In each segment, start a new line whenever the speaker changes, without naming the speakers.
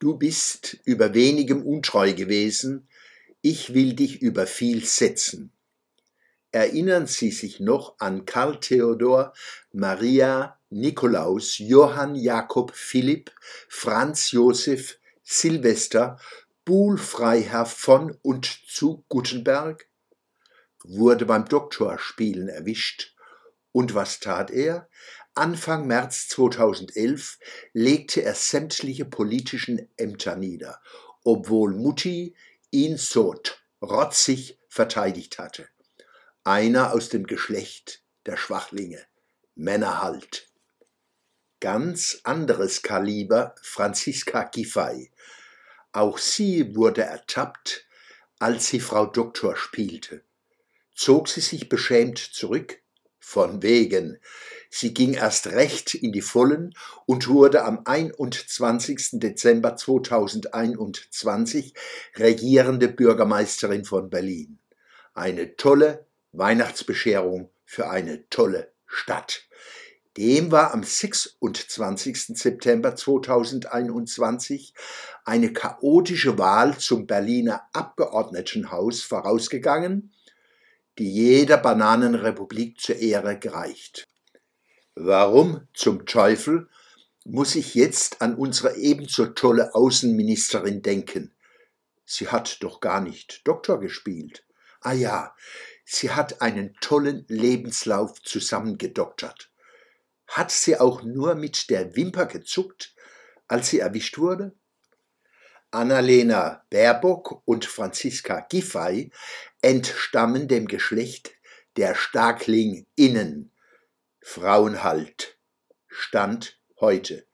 Du bist über wenigem untreu gewesen, ich will dich über viel setzen. Erinnern Sie sich noch an Karl Theodor, Maria, Nikolaus, Johann Jakob Philipp, Franz Josef, Silvester, Buhl Freiherr von und zu Gutenberg? Wurde beim Doktorspielen erwischt. Und was tat er? Anfang März 2011 legte er sämtliche politischen Ämter nieder, obwohl Mutti ihn so rotzig verteidigt hatte. Einer aus dem Geschlecht der Schwachlinge, Männer halt. Ganz anderes Kaliber Franziska Giffey. Auch sie wurde ertappt, als sie Frau Doktor spielte. Zog sie sich beschämt zurück? Von wegen. Sie ging erst recht in die Vollen und wurde am 21. Dezember 2021 regierende Bürgermeisterin von Berlin. Eine tolle Weihnachtsbescherung für eine tolle Stadt. Dem war am 26. September 2021 eine chaotische Wahl zum Berliner Abgeordnetenhaus vorausgegangen, die jeder Bananenrepublik zur Ehre gereicht. Warum zum Teufel muss ich jetzt an unsere ebenso tolle Außenministerin denken? Sie hat doch gar nicht Doktor gespielt. Ah ja, sie hat einen tollen Lebenslauf zusammengedoktert. Hat sie auch nur mit der Wimper gezuckt, als sie erwischt wurde? Annalena Baerbock und Franziska Giffey entstammen dem Geschlecht der Starkling-Innen, Frauenhalt. Stand heute.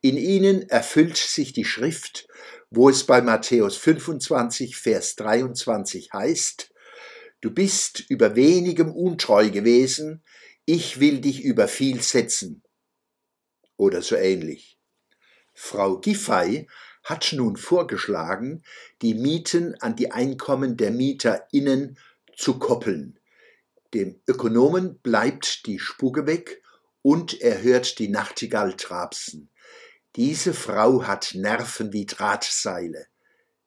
In ihnen erfüllt sich die Schrift, wo es bei Matthäus 25, Vers 23 heißt, Du bist über wenigem untreu gewesen, ich will dich über viel setzen. Oder so ähnlich. Frau Giffey hat nun vorgeschlagen, die Mieten an die Einkommen der MieterInnen zu koppeln. Dem Ökonomen bleibt die Spucke weg und er hört die Nachtigall trapsen. Diese Frau hat Nerven wie Drahtseile.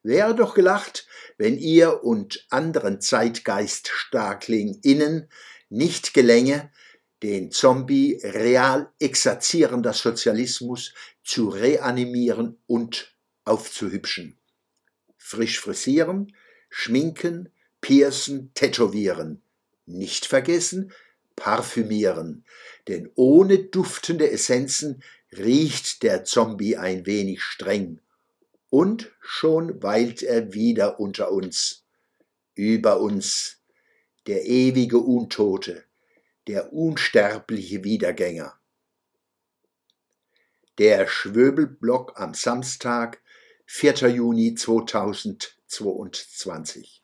Wäre doch gelacht, wenn ihr und anderen ZeitgeiststarklingInnen nicht gelänge, den Zombie real exerzierender Sozialismus zu reanimieren und aufzuhübschen. Frisch frisieren, schminken, piercen, tätowieren nicht vergessen, parfümieren, denn ohne duftende Essenzen riecht der Zombie ein wenig streng. Und schon weilt er wieder unter uns, über uns, der ewige Untote, der unsterbliche Wiedergänger. Der Schwöbelblock am Samstag, 4. Juni 2022.